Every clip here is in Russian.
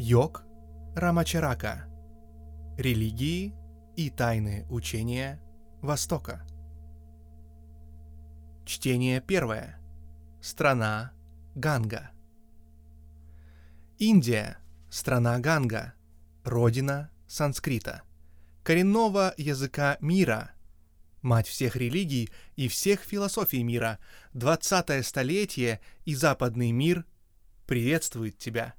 Йог Рамачарака. Религии и тайные учения Востока. Чтение первое. Страна Ганга. Индия – страна Ганга, родина санскрита, коренного языка мира, мать всех религий и всех философий мира, двадцатое столетие и западный мир приветствует тебя.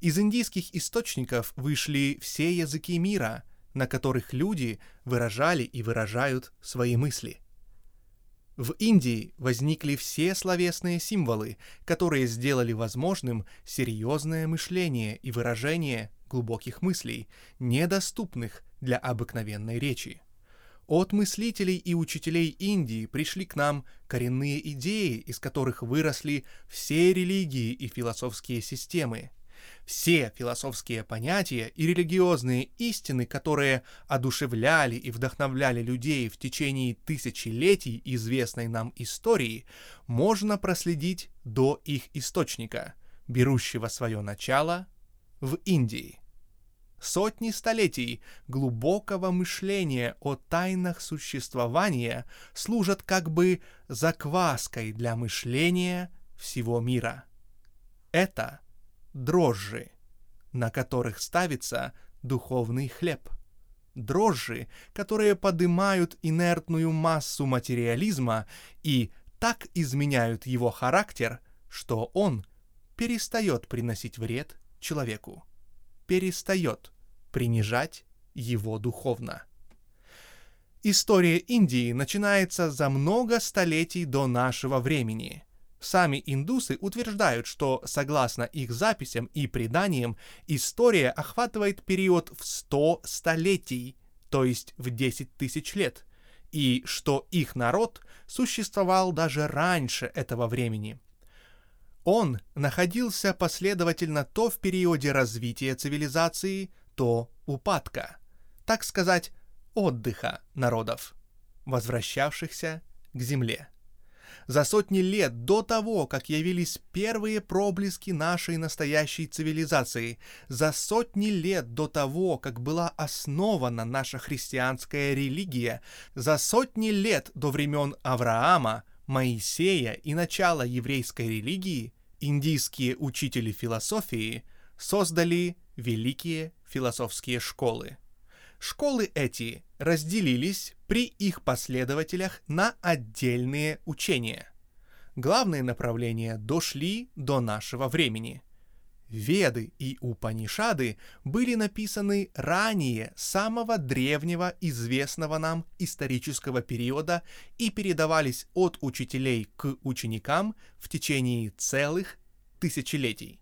Из индийских источников вышли все языки мира, на которых люди выражали и выражают свои мысли – в Индии возникли все словесные символы, которые сделали возможным серьезное мышление и выражение глубоких мыслей, недоступных для обыкновенной речи. От мыслителей и учителей Индии пришли к нам коренные идеи, из которых выросли все религии и философские системы – все философские понятия и религиозные истины, которые одушевляли и вдохновляли людей в течение тысячелетий известной нам истории, можно проследить до их источника, берущего свое начало в Индии. Сотни столетий глубокого мышления о тайнах существования служат как бы закваской для мышления всего мира. Это – дрожжи, на которых ставится духовный хлеб. Дрожжи, которые поднимают инертную массу материализма и так изменяют его характер, что он перестает приносить вред человеку, перестает принижать его духовно. История Индии начинается за много столетий до нашего времени – Сами индусы утверждают, что, согласно их записям и преданиям, история охватывает период в 100 столетий, то есть в 10 тысяч лет, и что их народ существовал даже раньше этого времени. Он находился последовательно то в периоде развития цивилизации, то упадка, так сказать, отдыха народов, возвращавшихся к земле за сотни лет до того, как явились первые проблески нашей настоящей цивилизации, за сотни лет до того, как была основана наша христианская религия, за сотни лет до времен Авраама, Моисея и начала еврейской религии, индийские учители философии создали великие философские школы. Школы эти разделились при их последователях на отдельные учения. Главные направления дошли до нашего времени. Веды и Упанишады были написаны ранее самого древнего известного нам исторического периода и передавались от учителей к ученикам в течение целых тысячелетий.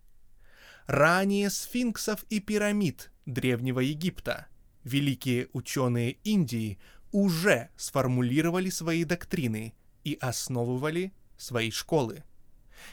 Ранее сфинксов и пирамид Древнего Египта – великие ученые Индии уже сформулировали свои доктрины и основывали свои школы.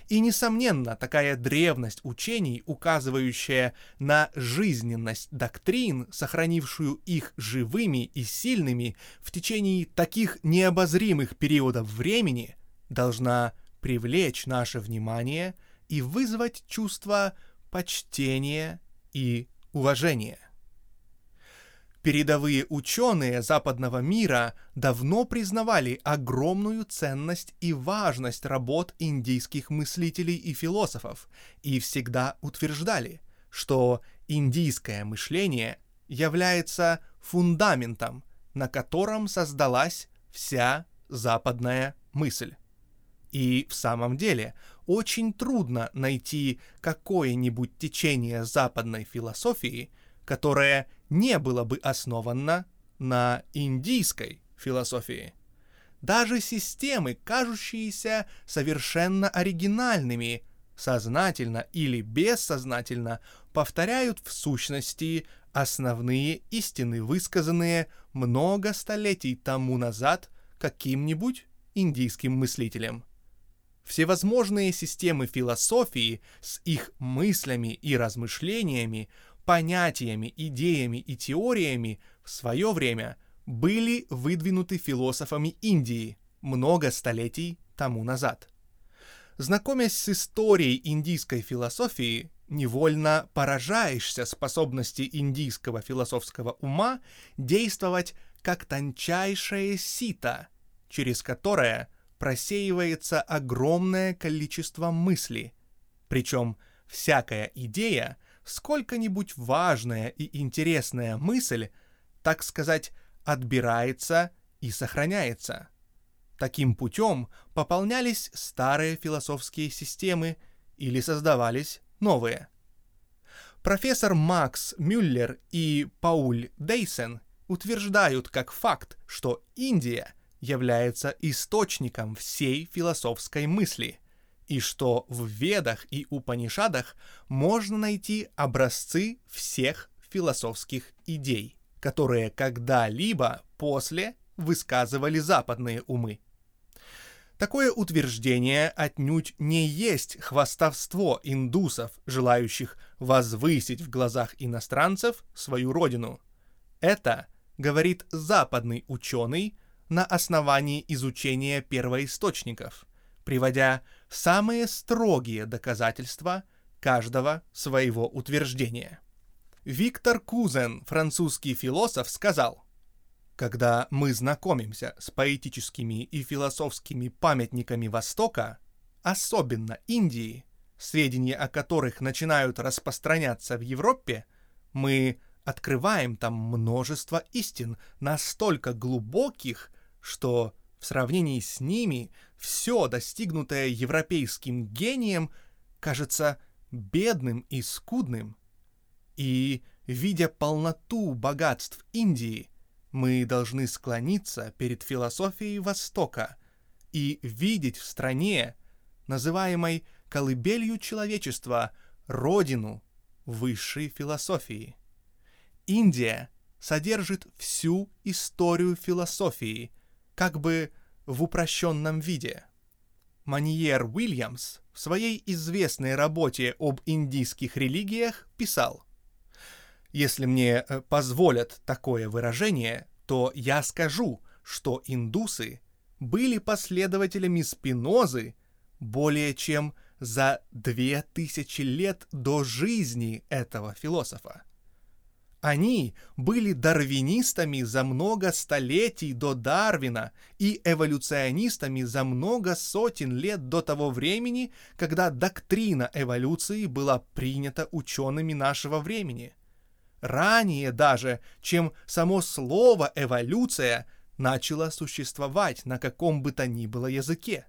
И, несомненно, такая древность учений, указывающая на жизненность доктрин, сохранившую их живыми и сильными в течение таких необозримых периодов времени, должна привлечь наше внимание и вызвать чувство почтения и уважения. Передовые ученые западного мира давно признавали огромную ценность и важность работ индийских мыслителей и философов и всегда утверждали, что индийское мышление является фундаментом, на котором создалась вся западная мысль. И в самом деле очень трудно найти какое-нибудь течение западной философии – которое не было бы основано на индийской философии. Даже системы, кажущиеся совершенно оригинальными, сознательно или бессознательно повторяют в сущности основные истины, высказанные много столетий тому назад каким-нибудь индийским мыслителем. Всевозможные системы философии с их мыслями и размышлениями понятиями, идеями и теориями в свое время были выдвинуты философами Индии много столетий тому назад. Знакомясь с историей индийской философии, невольно поражаешься способности индийского философского ума действовать как тончайшее сито, через которое просеивается огромное количество мыслей. Причем всякая идея, сколько-нибудь важная и интересная мысль, так сказать, отбирается и сохраняется. Таким путем пополнялись старые философские системы или создавались новые. Профессор Макс Мюллер и Пауль Дейсен утверждают как факт, что Индия является источником всей философской мысли, и что в Ведах и Упанишадах можно найти образцы всех философских идей, которые когда-либо после высказывали западные умы. Такое утверждение отнюдь не есть хвастовство индусов, желающих возвысить в глазах иностранцев свою родину. Это говорит западный ученый на основании изучения первоисточников, приводя самые строгие доказательства каждого своего утверждения. Виктор Кузен, французский философ, сказал, когда мы знакомимся с поэтическими и философскими памятниками Востока, особенно Индии, сведения о которых начинают распространяться в Европе, мы открываем там множество истин, настолько глубоких, что в сравнении с ними все достигнутое европейским гением кажется бедным и скудным. И, видя полноту богатств Индии, мы должны склониться перед философией Востока и видеть в стране, называемой колыбелью человечества, родину высшей философии. Индия содержит всю историю философии, как бы в упрощенном виде. Маниер Уильямс в своей известной работе об индийских религиях писал – если мне э, позволят такое выражение, то я скажу, что индусы были последователями Спинозы более чем за две тысячи лет до жизни этого философа. Они были дарвинистами за много столетий до Дарвина и эволюционистами за много сотен лет до того времени, когда доктрина эволюции была принята учеными нашего времени – ранее даже, чем само слово «эволюция» начало существовать на каком бы то ни было языке.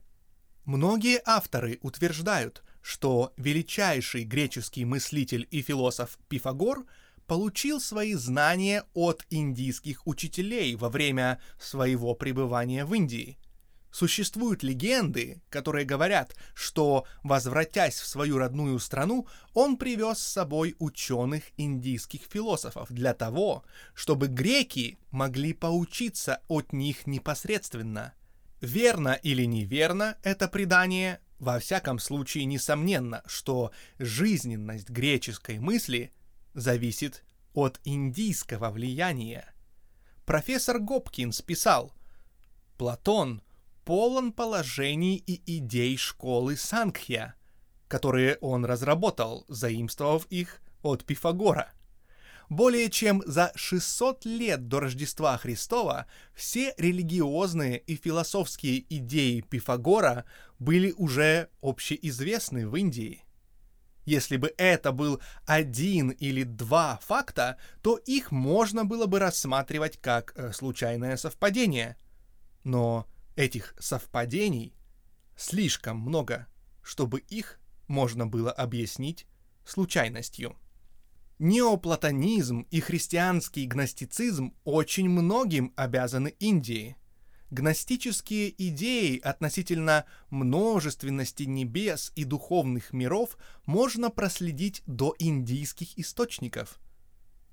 Многие авторы утверждают, что величайший греческий мыслитель и философ Пифагор получил свои знания от индийских учителей во время своего пребывания в Индии – Существуют легенды, которые говорят, что, возвратясь в свою родную страну, он привез с собой ученых индийских философов для того, чтобы греки могли поучиться от них непосредственно. Верно или неверно это предание, во всяком случае несомненно, что жизненность греческой мысли зависит от индийского влияния. Профессор Гопкинс писал, Платон полон положений и идей школы Сангхья, которые он разработал, заимствовав их от Пифагора. Более чем за 600 лет до Рождества Христова все религиозные и философские идеи Пифагора были уже общеизвестны в Индии. Если бы это был один или два факта, то их можно было бы рассматривать как э, случайное совпадение. Но Этих совпадений слишком много, чтобы их можно было объяснить случайностью. Неоплатонизм и христианский гностицизм очень многим обязаны Индии. Гностические идеи относительно множественности небес и духовных миров можно проследить до индийских источников.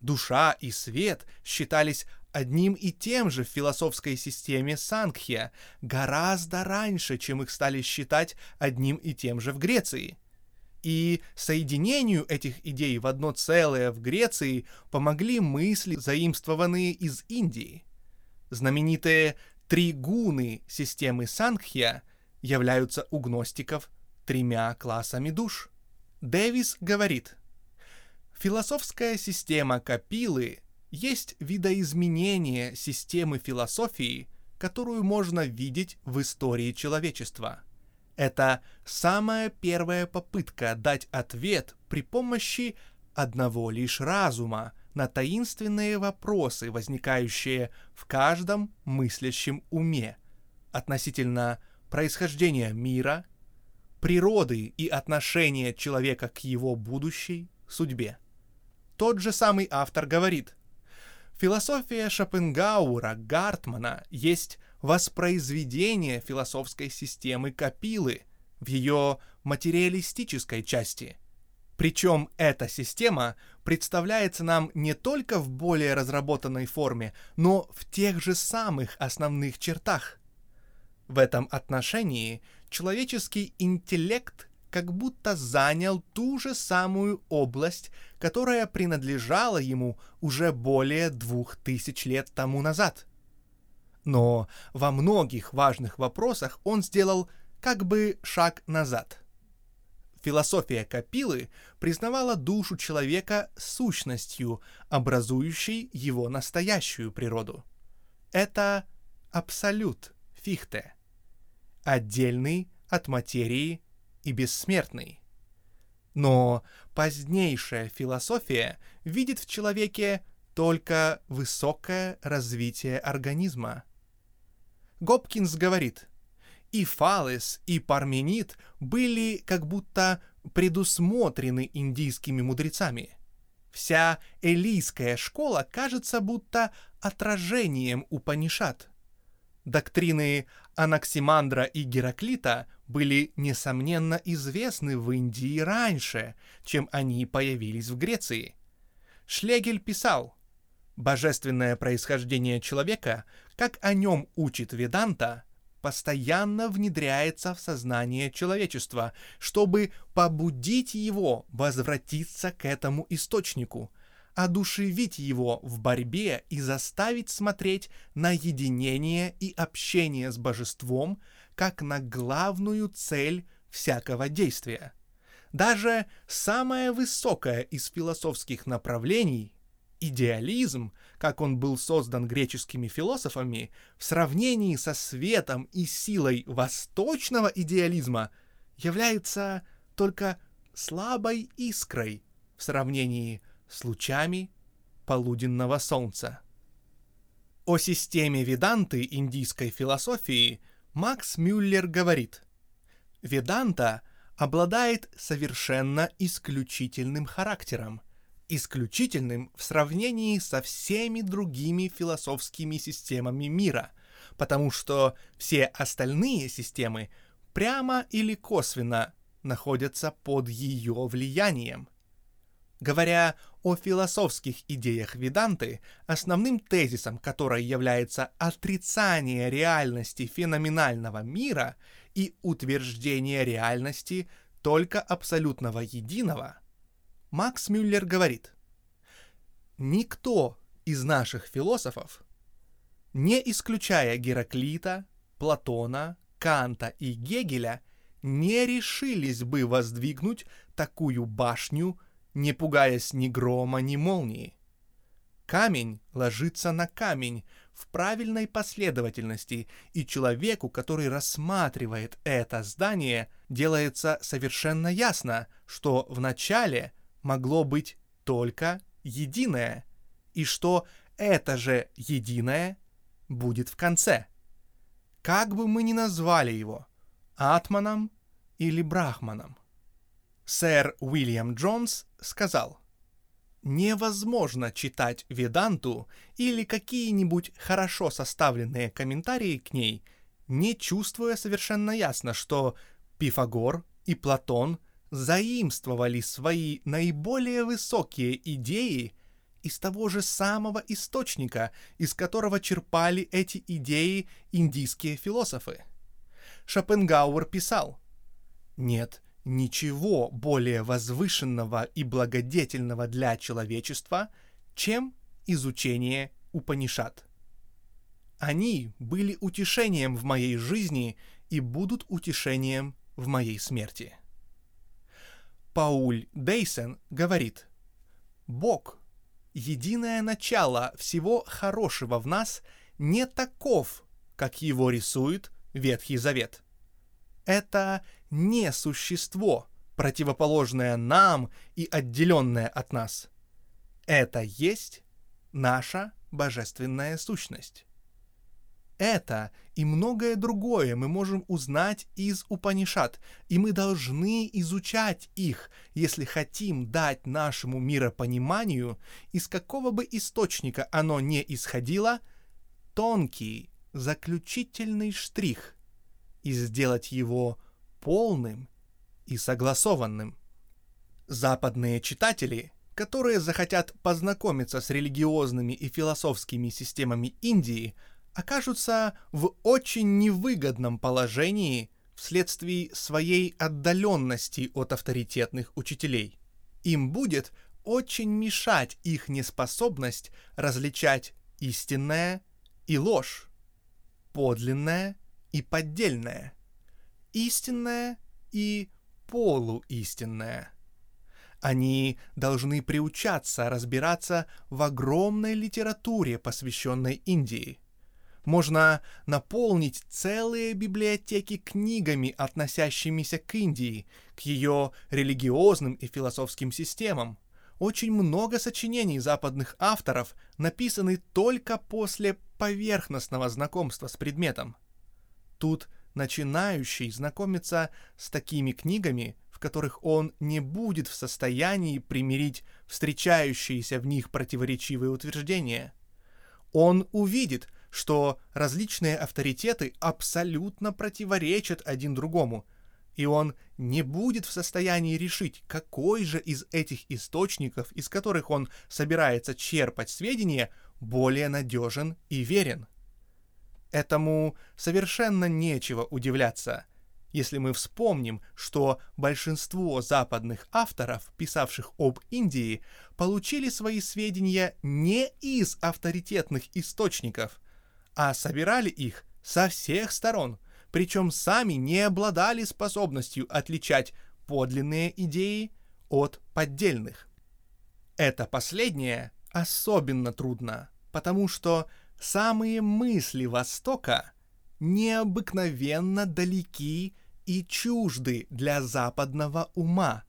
Душа и свет считались одним и тем же в философской системе Сангхья гораздо раньше, чем их стали считать одним и тем же в Греции. И соединению этих идей в одно целое в Греции помогли мысли, заимствованные из Индии. Знаменитые три гуны системы Сангхья являются у гностиков тремя классами душ. Дэвис говорит – Философская система Капилы есть видоизменение системы философии, которую можно видеть в истории человечества. Это самая первая попытка дать ответ при помощи одного лишь разума на таинственные вопросы, возникающие в каждом мыслящем уме относительно происхождения мира, природы и отношения человека к его будущей судьбе. Тот же самый автор говорит, философия Шопенгаура Гартмана есть воспроизведение философской системы Капилы в ее материалистической части. Причем эта система представляется нам не только в более разработанной форме, но в тех же самых основных чертах. В этом отношении человеческий интеллект как будто занял ту же самую область, которая принадлежала ему уже более двух тысяч лет тому назад. Но во многих важных вопросах он сделал как бы шаг назад. Философия Капилы признавала душу человека сущностью, образующей его настоящую природу. Это абсолют Фихте, отдельный от материи и бессмертный. Но позднейшая философия видит в человеке только высокое развитие организма. Гопкинс говорит, и Фалес, и Парменид были как будто предусмотрены индийскими мудрецами. Вся элийская школа кажется будто отражением Упанишат. Доктрины Анаксимандра и Гераклита были, несомненно, известны в Индии раньше, чем они появились в Греции. Шлегель писал, «Божественное происхождение человека, как о нем учит Веданта, постоянно внедряется в сознание человечества, чтобы побудить его возвратиться к этому источнику – одушевить его в борьбе и заставить смотреть на единение и общение с божеством как на главную цель всякого действия. Даже самое высокое из философских направлений, идеализм, как он был создан греческими философами, в сравнении со светом и силой восточного идеализма, является только слабой искрой в сравнении с лучами полуденного солнца. О системе веданты индийской философии Макс Мюллер говорит, «Веданта обладает совершенно исключительным характером, исключительным в сравнении со всеми другими философскими системами мира, потому что все остальные системы прямо или косвенно находятся под ее влиянием. Говоря о философских идеях Веданты, основным тезисом которой является отрицание реальности феноменального мира и утверждение реальности только абсолютного единого, Макс Мюллер говорит, «Никто из наших философов, не исключая Гераклита, Платона, Канта и Гегеля, не решились бы воздвигнуть такую башню – не пугаясь ни грома, ни молнии. Камень ложится на камень в правильной последовательности, и человеку, который рассматривает это здание, делается совершенно ясно, что в начале могло быть только единое, и что это же единое будет в конце. Как бы мы ни назвали его, Атманом или Брахманом. Сэр Уильям Джонс сказал, Невозможно читать Веданту или какие-нибудь хорошо составленные комментарии к ней, не чувствуя совершенно ясно, что Пифагор и Платон заимствовали свои наиболее высокие идеи из того же самого источника, из которого черпали эти идеи индийские философы. Шопенгауэр писал, «Нет ничего более возвышенного и благодетельного для человечества, чем изучение Упанишат. Они были утешением в моей жизни и будут утешением в моей смерти. Пауль Дейсен говорит, Бог, единое начало всего хорошего в нас, не таков, как его рисует Ветхий Завет. Это не существо, противоположное нам и отделенное от нас. Это есть наша божественная сущность. Это и многое другое мы можем узнать из Упанишат, и мы должны изучать их, если хотим дать нашему миропониманию, из какого бы источника оно не исходило, тонкий, заключительный штрих и сделать его полным и согласованным. Западные читатели, которые захотят познакомиться с религиозными и философскими системами Индии – окажутся в очень невыгодном положении вследствие своей отдаленности от авторитетных учителей. Им будет очень мешать их неспособность различать истинное и ложь, подлинное и поддельное, истинное и полуистинное. Они должны приучаться разбираться в огромной литературе, посвященной Индии, можно наполнить целые библиотеки книгами, относящимися к Индии, к ее религиозным и философским системам. Очень много сочинений западных авторов написаны только после поверхностного знакомства с предметом. Тут начинающий знакомится с такими книгами, в которых он не будет в состоянии примирить встречающиеся в них противоречивые утверждения. Он увидит, что различные авторитеты абсолютно противоречат один другому, и он не будет в состоянии решить, какой же из этих источников, из которых он собирается черпать сведения, более надежен и верен. Этому совершенно нечего удивляться, если мы вспомним, что большинство западных авторов, писавших об Индии, получили свои сведения не из авторитетных источников, а собирали их со всех сторон, причем сами не обладали способностью отличать подлинные идеи от поддельных. Это последнее особенно трудно, потому что самые мысли Востока необыкновенно далеки и чужды для западного ума,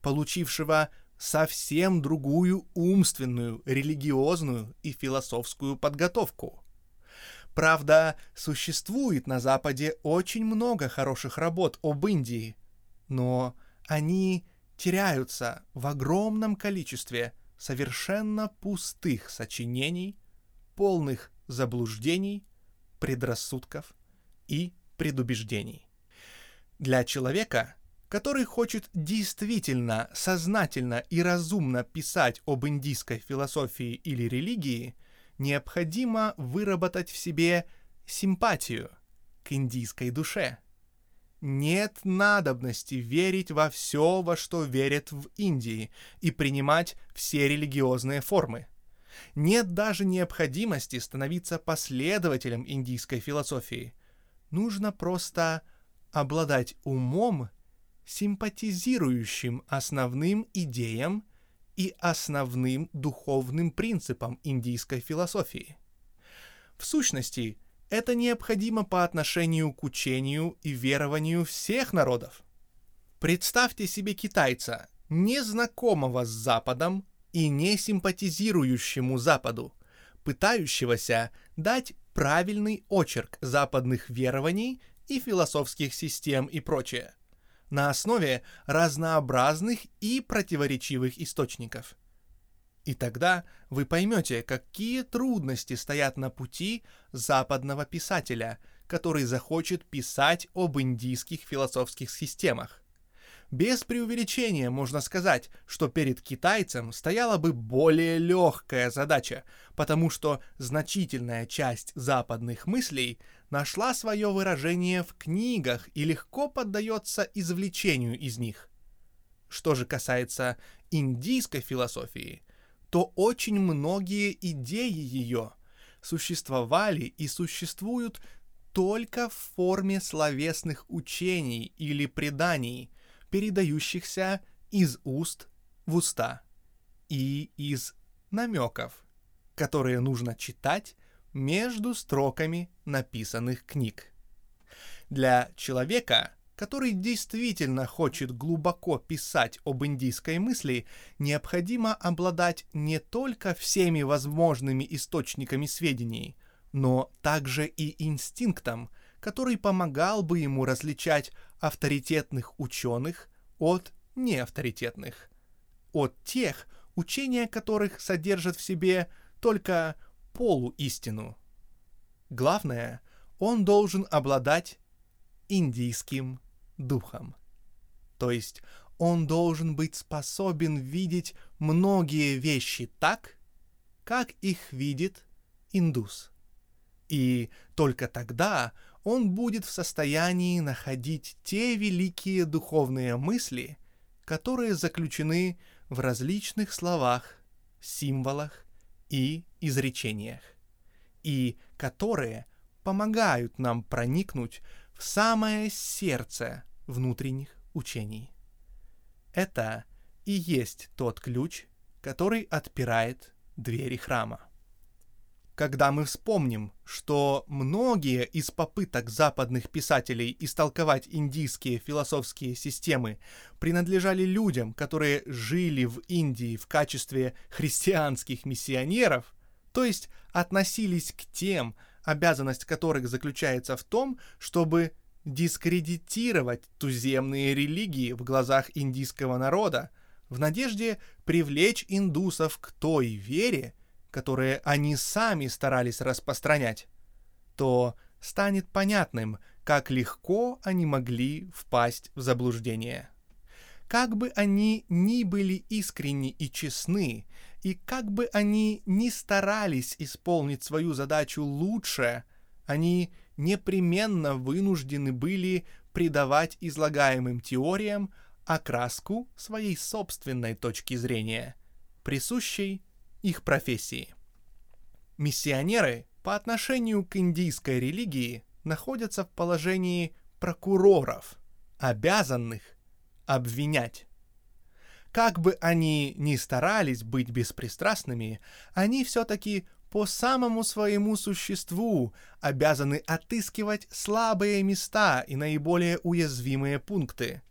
получившего совсем другую умственную, религиозную и философскую подготовку. Правда, существует на Западе очень много хороших работ об Индии, но они теряются в огромном количестве совершенно пустых сочинений, полных заблуждений, предрассудков и предубеждений. Для человека, который хочет действительно сознательно и разумно писать об индийской философии или религии – необходимо выработать в себе симпатию к индийской душе. Нет надобности верить во все, во что верят в Индии, и принимать все религиозные формы. Нет даже необходимости становиться последователем индийской философии. Нужно просто обладать умом, симпатизирующим основным идеям и основным духовным принципом индийской философии. В сущности, это необходимо по отношению к учению и верованию всех народов. Представьте себе китайца, незнакомого с Западом и не симпатизирующему Западу, пытающегося дать правильный очерк западных верований и философских систем и прочее – на основе разнообразных и противоречивых источников. И тогда вы поймете, какие трудности стоят на пути западного писателя, который захочет писать об индийских философских системах. Без преувеличения можно сказать, что перед китайцем стояла бы более легкая задача, потому что значительная часть западных мыслей нашла свое выражение в книгах и легко поддается извлечению из них. Что же касается индийской философии, то очень многие идеи ее существовали и существуют только в форме словесных учений или преданий, передающихся из уст в уста. и из намеков, которые нужно читать между строками написанных книг. Для человека, который действительно хочет глубоко писать об индийской мысли, необходимо обладать не только всеми возможными источниками сведений, но также и инстинктом, который помогал бы ему различать авторитетных ученых от неавторитетных, от тех, учения которых содержат в себе только полуистину. Главное, он должен обладать индийским духом. То есть он должен быть способен видеть многие вещи так, как их видит индус. И только тогда он будет в состоянии находить те великие духовные мысли, которые заключены в различных словах, символах и изречениях, и которые помогают нам проникнуть в самое сердце внутренних учений. Это и есть тот ключ, который отпирает двери храма. Когда мы вспомним, что многие из попыток западных писателей истолковать индийские философские системы принадлежали людям, которые жили в Индии в качестве христианских миссионеров, то есть относились к тем, обязанность которых заключается в том, чтобы дискредитировать туземные религии в глазах индийского народа, в надежде привлечь индусов к той вере, которые они сами старались распространять, то станет понятным, как легко они могли впасть в заблуждение. Как бы они ни были искренни и честны, и как бы они ни старались исполнить свою задачу лучше, они непременно вынуждены были придавать излагаемым теориям окраску своей собственной точки зрения, присущей их профессии. Миссионеры по отношению к индийской религии находятся в положении прокуроров, обязанных обвинять. Как бы они ни старались быть беспристрастными, они все-таки по самому своему существу обязаны отыскивать слабые места и наиболее уязвимые пункты.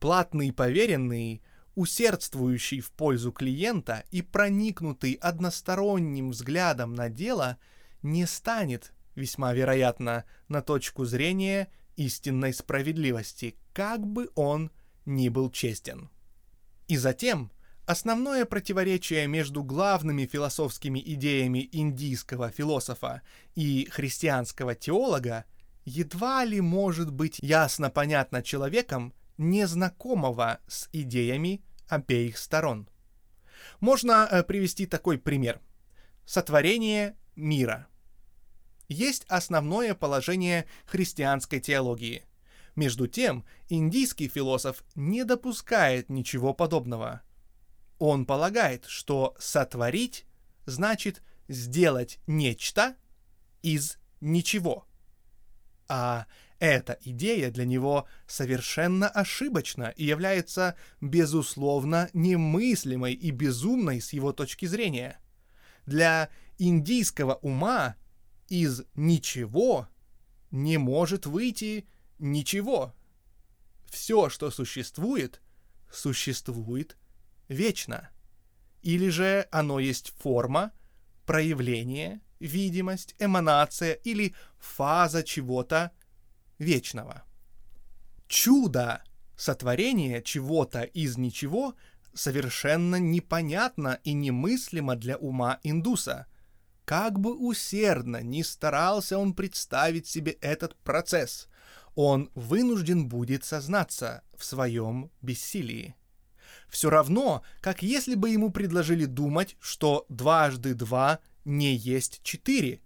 Платный поверенный – усердствующий в пользу клиента и проникнутый односторонним взглядом на дело, не станет, весьма вероятно, на точку зрения истинной справедливости, как бы он ни был честен. И затем основное противоречие между главными философскими идеями индийского философа и христианского теолога едва ли может быть ясно понятно человеком, незнакомого с идеями обеих сторон. Можно э, привести такой пример. Сотворение мира. Есть основное положение христианской теологии. Между тем, индийский философ не допускает ничего подобного. Он полагает, что сотворить значит сделать нечто из ничего. А эта идея для него совершенно ошибочна и является, безусловно, немыслимой и безумной с его точки зрения. Для индийского ума из ничего не может выйти ничего. Все, что существует, существует вечно. Или же оно есть форма, проявление, видимость, эманация или фаза чего-то вечного. Чудо сотворения чего-то из ничего совершенно непонятно и немыслимо для ума индуса. Как бы усердно ни старался он представить себе этот процесс, он вынужден будет сознаться в своем бессилии. Все равно, как если бы ему предложили думать, что дважды два не есть четыре,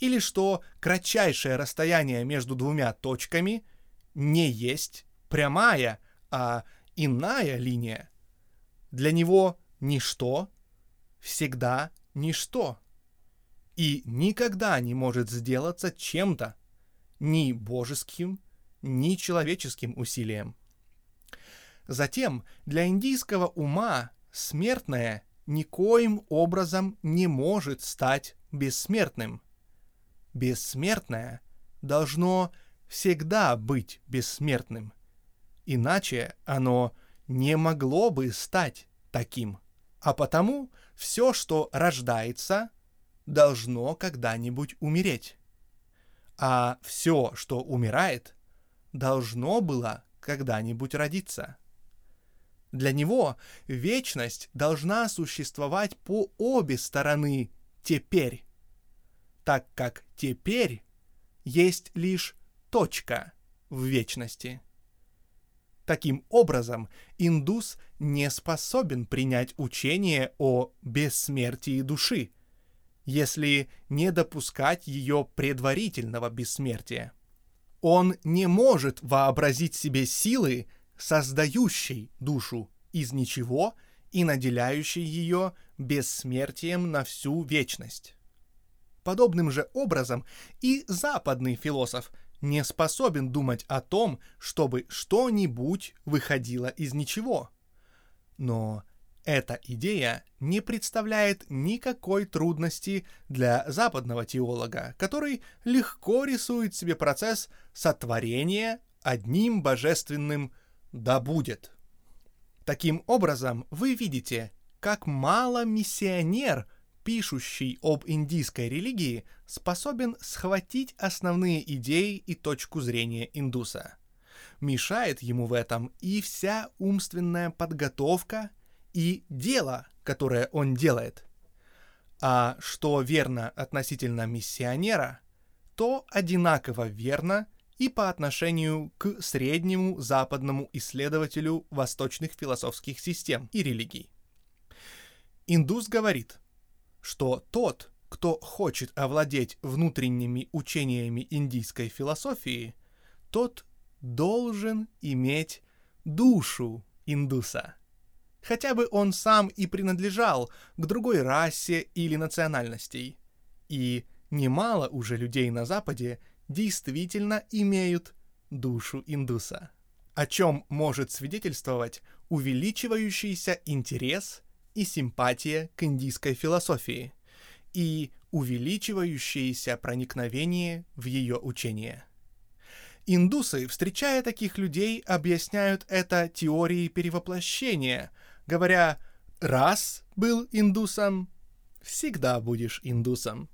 или что кратчайшее расстояние между двумя точками не есть прямая, а иная линия. Для него ничто всегда ничто и никогда не может сделаться чем-то, ни божеским, ни человеческим усилием. Затем для индийского ума смертное никоим образом не может стать бессмертным. Бессмертное должно всегда быть бессмертным. Иначе оно не могло бы стать таким. А потому все, что рождается, должно когда-нибудь умереть. А все, что умирает, должно было когда-нибудь родиться. Для него вечность должна существовать по обе стороны теперь, так как теперь есть лишь точка в вечности. Таким образом, индус не способен принять учение о бессмертии души, если не допускать ее предварительного бессмертия. Он не может вообразить себе силы, создающей душу из ничего и наделяющей ее бессмертием на всю вечность. Подобным же образом и западный философ не способен думать о том, чтобы что-нибудь выходило из ничего. Но эта идея не представляет никакой трудности для западного теолога, который легко рисует себе процесс сотворения одним божественным «да будет». Таким образом, вы видите, как мало миссионер – пишущий об индийской религии, способен схватить основные идеи и точку зрения индуса. Мешает ему в этом и вся умственная подготовка и дело, которое он делает. А что верно относительно миссионера, то одинаково верно и по отношению к среднему западному исследователю восточных философских систем и религий. Индус говорит, что тот, кто хочет овладеть внутренними учениями индийской философии, тот должен иметь душу индуса. Хотя бы он сам и принадлежал к другой расе или национальностей. И немало уже людей на Западе действительно имеют душу индуса. О чем может свидетельствовать увеличивающийся интерес и симпатия к индийской философии и увеличивающееся проникновение в ее учение. Индусы, встречая таких людей, объясняют это теорией перевоплощения, говоря «раз был индусом, всегда будешь индусом».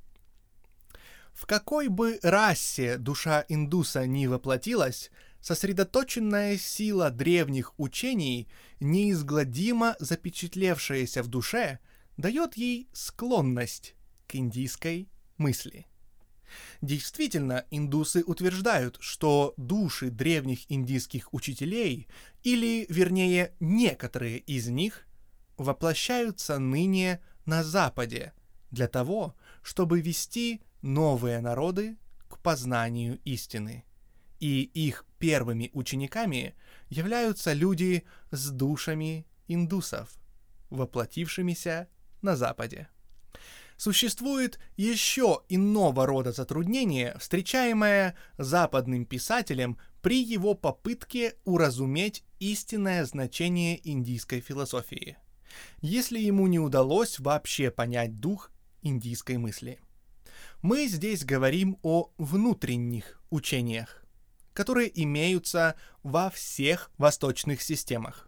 В какой бы расе душа индуса ни воплотилась, сосредоточенная сила древних учений, неизгладимо запечатлевшаяся в душе, дает ей склонность к индийской мысли. Действительно, индусы утверждают, что души древних индийских учителей, или, вернее, некоторые из них, воплощаются ныне на Западе для того, чтобы вести новые народы к познанию истины и их первыми учениками являются люди с душами индусов, воплотившимися на Западе. Существует еще иного рода затруднение, встречаемое западным писателем при его попытке уразуметь истинное значение индийской философии, если ему не удалось вообще понять дух индийской мысли. Мы здесь говорим о внутренних учениях которые имеются во всех восточных системах.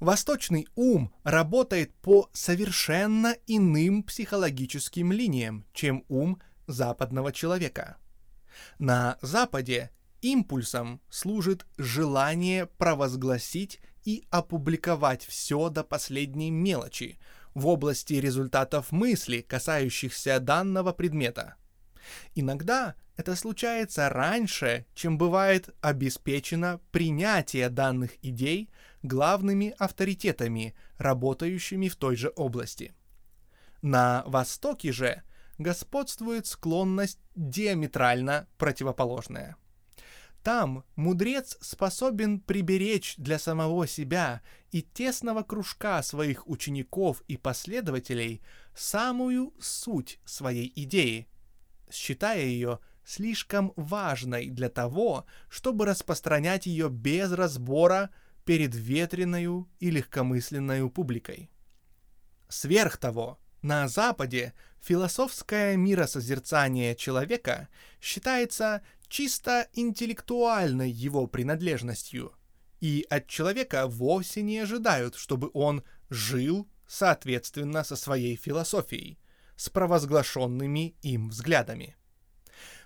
Восточный ум работает по совершенно иным психологическим линиям, чем ум западного человека. На Западе импульсом служит желание провозгласить и опубликовать все до последней мелочи в области результатов мысли, касающихся данного предмета. Иногда это случается раньше, чем бывает обеспечено принятие данных идей главными авторитетами, работающими в той же области. На Востоке же господствует склонность диаметрально противоположная. Там мудрец способен приберечь для самого себя и тесного кружка своих учеников и последователей самую суть своей идеи, считая ее – слишком важной для того, чтобы распространять ее без разбора перед ветреной и легкомысленной публикой. Сверх того, на Западе философское миросозерцание человека считается чисто интеллектуальной его принадлежностью, и от человека вовсе не ожидают, чтобы он жил соответственно со своей философией, с провозглашенными им взглядами.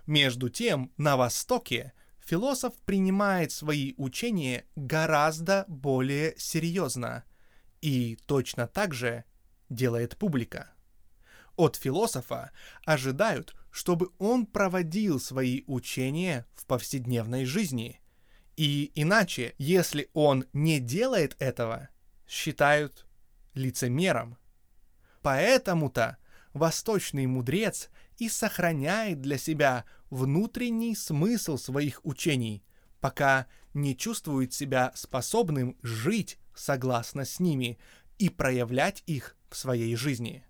Между тем, на Востоке философ принимает свои учения гораздо более серьезно, и точно так же делает публика. От философа ожидают, чтобы он проводил свои учения в повседневной жизни. И иначе, если он не делает этого, считают лицемером. Поэтому-то восточный мудрец и сохраняет для себя внутренний смысл своих учений, пока не чувствует себя способным жить согласно с ними и проявлять их в своей жизни.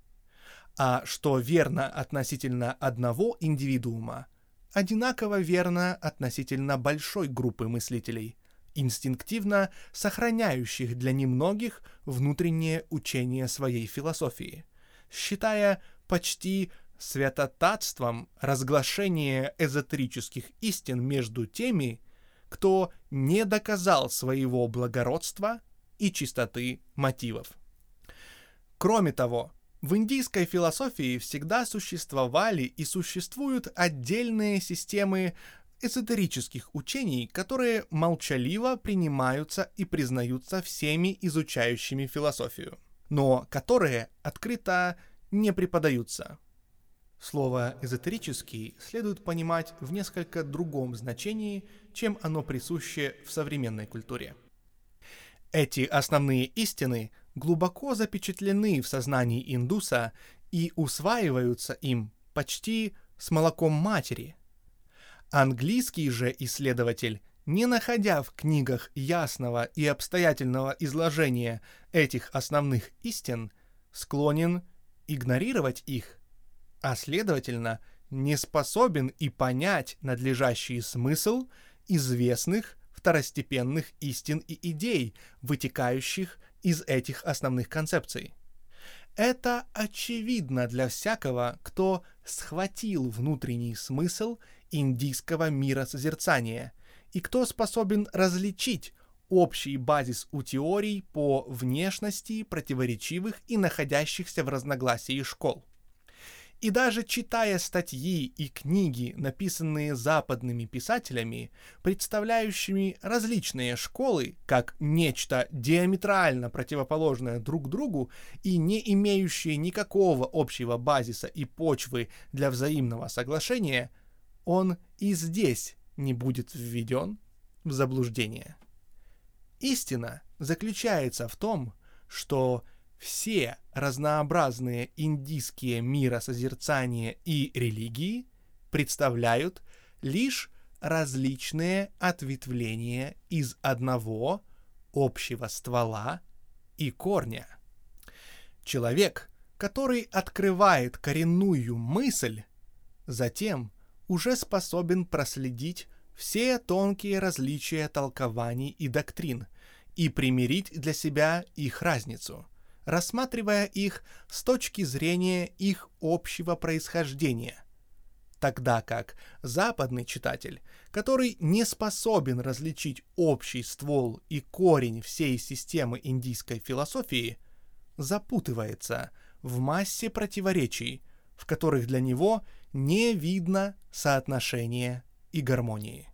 А что верно относительно одного индивидуума, одинаково верно относительно большой группы мыслителей, инстинктивно сохраняющих для немногих внутреннее учение своей философии, считая почти святотатством разглашение эзотерических истин между теми, кто не доказал своего благородства и чистоты мотивов. Кроме того, в индийской философии всегда существовали и существуют отдельные системы эзотерических учений, которые молчаливо принимаются и признаются всеми изучающими философию, но которые открыто не преподаются. Слово «эзотерический» следует понимать в несколько другом значении, чем оно присуще в современной культуре. Эти основные истины глубоко запечатлены в сознании индуса и усваиваются им почти с молоком матери. Английский же исследователь, не находя в книгах ясного и обстоятельного изложения этих основных истин, склонен игнорировать их, а следовательно не способен и понять надлежащий смысл известных второстепенных истин и идей, вытекающих из этих основных концепций. Это очевидно для всякого, кто схватил внутренний смысл индийского мира созерцания и кто способен различить общий базис у теорий по внешности противоречивых и находящихся в разногласии школ. И даже читая статьи и книги, написанные западными писателями, представляющими различные школы как нечто диаметрально противоположное друг другу и не имеющие никакого общего базиса и почвы для взаимного соглашения, он и здесь не будет введен в заблуждение. Истина заключается в том, что все разнообразные индийские миросозерцания и религии представляют лишь различные ответвления из одного общего ствола и корня. Человек, который открывает коренную мысль, затем уже способен проследить все тонкие различия толкований и доктрин и примирить для себя их разницу – рассматривая их с точки зрения их общего происхождения. Тогда как западный читатель, который не способен различить общий ствол и корень всей системы индийской философии, запутывается в массе противоречий, в которых для него не видно соотношения и гармонии.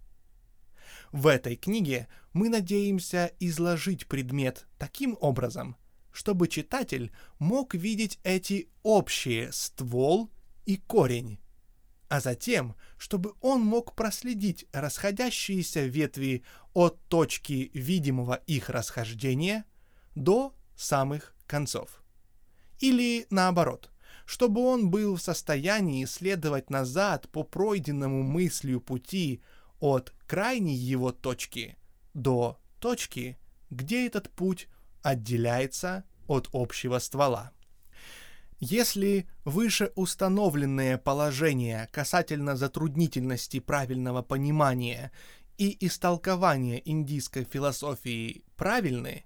В этой книге мы надеемся изложить предмет таким образом, чтобы читатель мог видеть эти общие ствол и корень, а затем, чтобы он мог проследить расходящиеся ветви от точки видимого их расхождения до самых концов. Или наоборот, чтобы он был в состоянии следовать назад по пройденному мыслью пути от крайней его точки до точки, где этот путь отделяется от общего ствола. Если вышеустановленные положения касательно затруднительности правильного понимания и истолкования индийской философии правильны,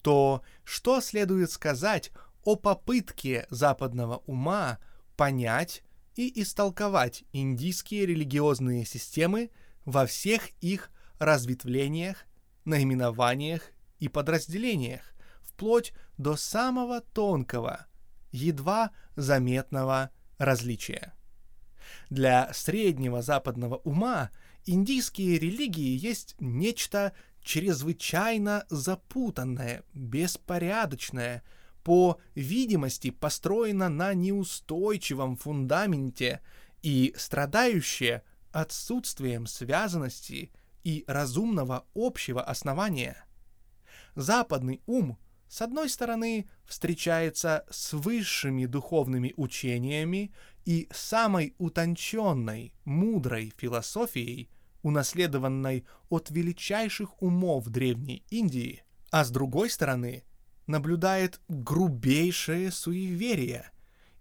то что следует сказать о попытке западного ума понять и истолковать индийские религиозные системы во всех их разветвлениях, наименованиях и подразделениях, вплоть до самого тонкого, едва заметного различия. Для среднего западного ума индийские религии есть нечто чрезвычайно запутанное, беспорядочное, по видимости построено на неустойчивом фундаменте и страдающее отсутствием связанности и разумного общего основания. Западный ум, с одной стороны, встречается с высшими духовными учениями и самой утонченной, мудрой философией, унаследованной от величайших умов Древней Индии, а с другой стороны наблюдает грубейшее суеверие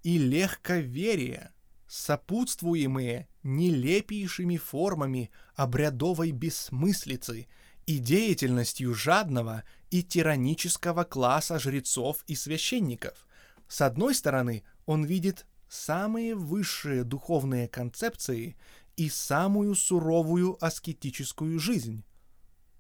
и легковерие, сопутствуемые нелепейшими формами обрядовой бессмыслицы и деятельностью жадного и тиранического класса жрецов и священников. С одной стороны, он видит самые высшие духовные концепции и самую суровую аскетическую жизнь.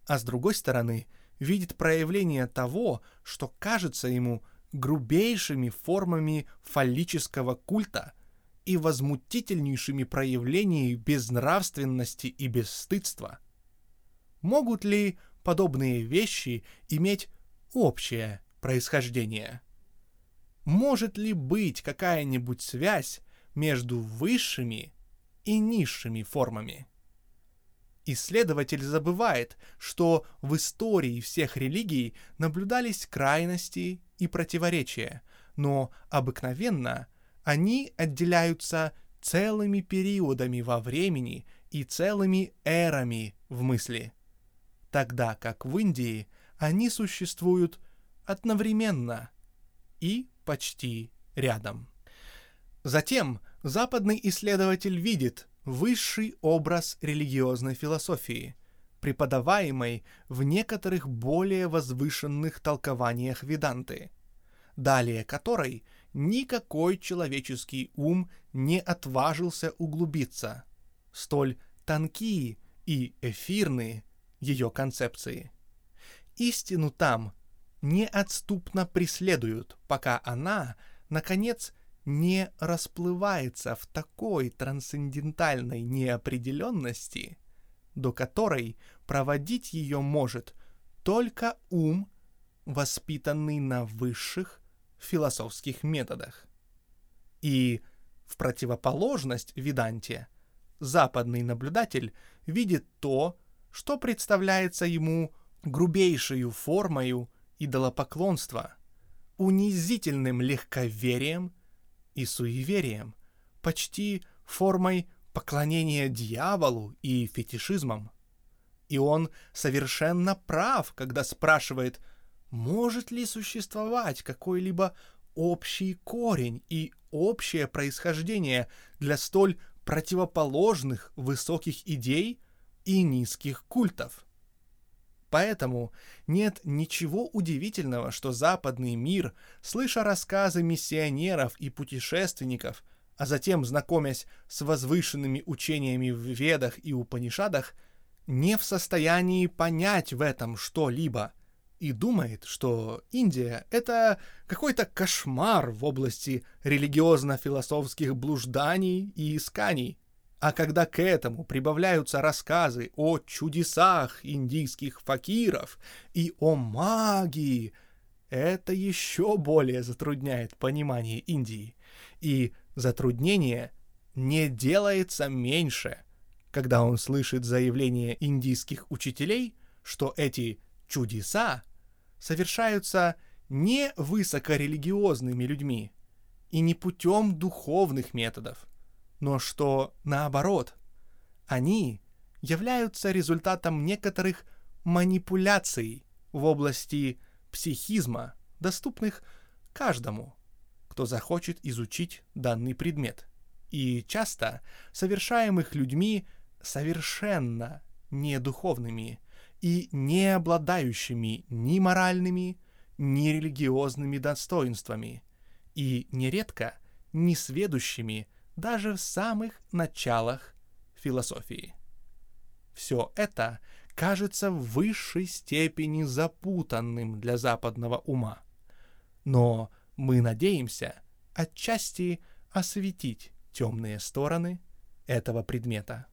А с другой стороны, видит проявление того, что кажется ему грубейшими формами фаллического культа и возмутительнейшими проявлениями безнравственности и бесстыдства. Могут ли подобные вещи иметь общее происхождение? Может ли быть какая-нибудь связь между высшими и низшими формами? Исследователь забывает, что в истории всех религий наблюдались крайности и противоречия, но обыкновенно они отделяются целыми периодами во времени и целыми эрами в мысли, тогда как в Индии они существуют одновременно и почти рядом. Затем западный исследователь видит высший образ религиозной философии, преподаваемой в некоторых более возвышенных толкованиях Веданты, далее которой никакой человеческий ум не отважился углубиться, столь тонкие и эфирные ее концепции. Истину там неотступно преследуют, пока она, наконец, не расплывается в такой трансцендентальной неопределенности, до которой проводить ее может только ум, воспитанный на высших философских методах. И в противоположность Веданте западный наблюдатель видит то, что представляется ему грубейшую формою идолопоклонства, унизительным легковерием и суеверием, почти формой поклонения дьяволу и фетишизмом. И он совершенно прав, когда спрашивает, может ли существовать какой-либо общий корень и общее происхождение для столь противоположных высоких идей и низких культов. Поэтому нет ничего удивительного, что западный мир, слыша рассказы миссионеров и путешественников, а затем знакомясь с возвышенными учениями в Ведах и Упанишадах, не в состоянии понять в этом что-либо и думает, что Индия — это какой-то кошмар в области религиозно-философских блужданий и исканий, а когда к этому прибавляются рассказы о чудесах индийских факиров и о магии, это еще более затрудняет понимание Индии. И затруднение не делается меньше, когда он слышит заявление индийских учителей, что эти чудеса совершаются не высокорелигиозными людьми и не путем духовных методов, но что наоборот, они являются результатом некоторых манипуляций в области психизма, доступных каждому, кто захочет изучить данный предмет, и часто совершаемых людьми совершенно недуховными и не обладающими ни моральными, ни религиозными достоинствами, и нередко несведущими даже в самых началах философии. Все это кажется в высшей степени запутанным для западного ума. Но мы надеемся отчасти осветить темные стороны этого предмета.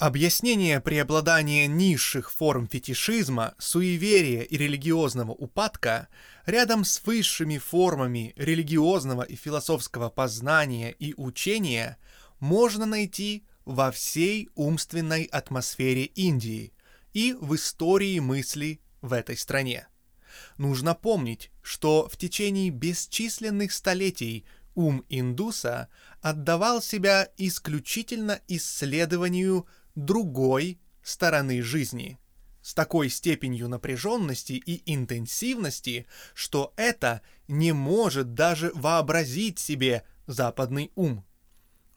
Объяснение преобладания низших форм фетишизма, суеверия и религиозного упадка рядом с высшими формами религиозного и философского познания и учения можно найти во всей умственной атмосфере Индии и в истории мысли в этой стране. Нужно помнить, что в течение бесчисленных столетий ум индуса отдавал себя исключительно исследованию другой стороны жизни с такой степенью напряженности и интенсивности, что это не может даже вообразить себе западный ум.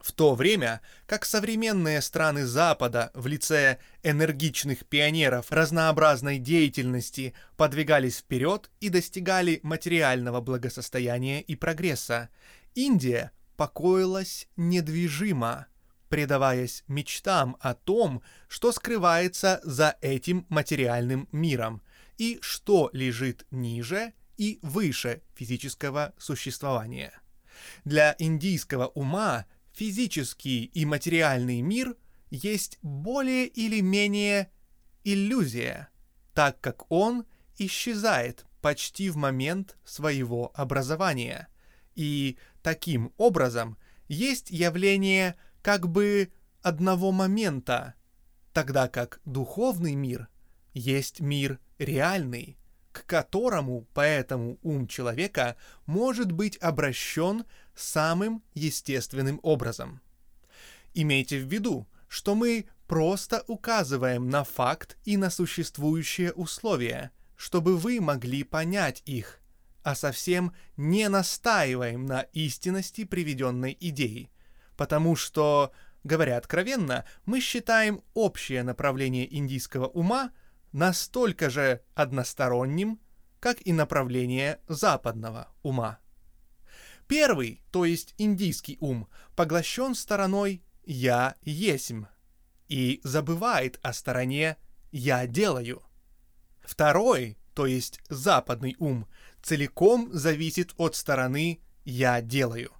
В то время как современные страны Запада в лице энергичных пионеров разнообразной деятельности подвигались вперед и достигали материального благосостояния и прогресса, Индия покоилась недвижимо, предаваясь мечтам о том, что скрывается за этим материальным миром и что лежит ниже и выше физического существования. Для индийского ума физический и материальный мир есть более или менее иллюзия, так как он исчезает почти в момент своего образования. И таким образом есть явление как бы одного момента, тогда как духовный мир есть мир реальный, к которому поэтому ум человека может быть обращен самым естественным образом. Имейте в виду, что мы просто указываем на факт и на существующие условия, чтобы вы могли понять их, а совсем не настаиваем на истинности приведенной идеи, потому что, говоря откровенно, мы считаем общее направление индийского ума настолько же односторонним, как и направление западного ума. Первый, то есть индийский ум, поглощен стороной «я есмь» и забывает о стороне «я делаю». Второй, то есть западный ум, целиком зависит от стороны «я делаю»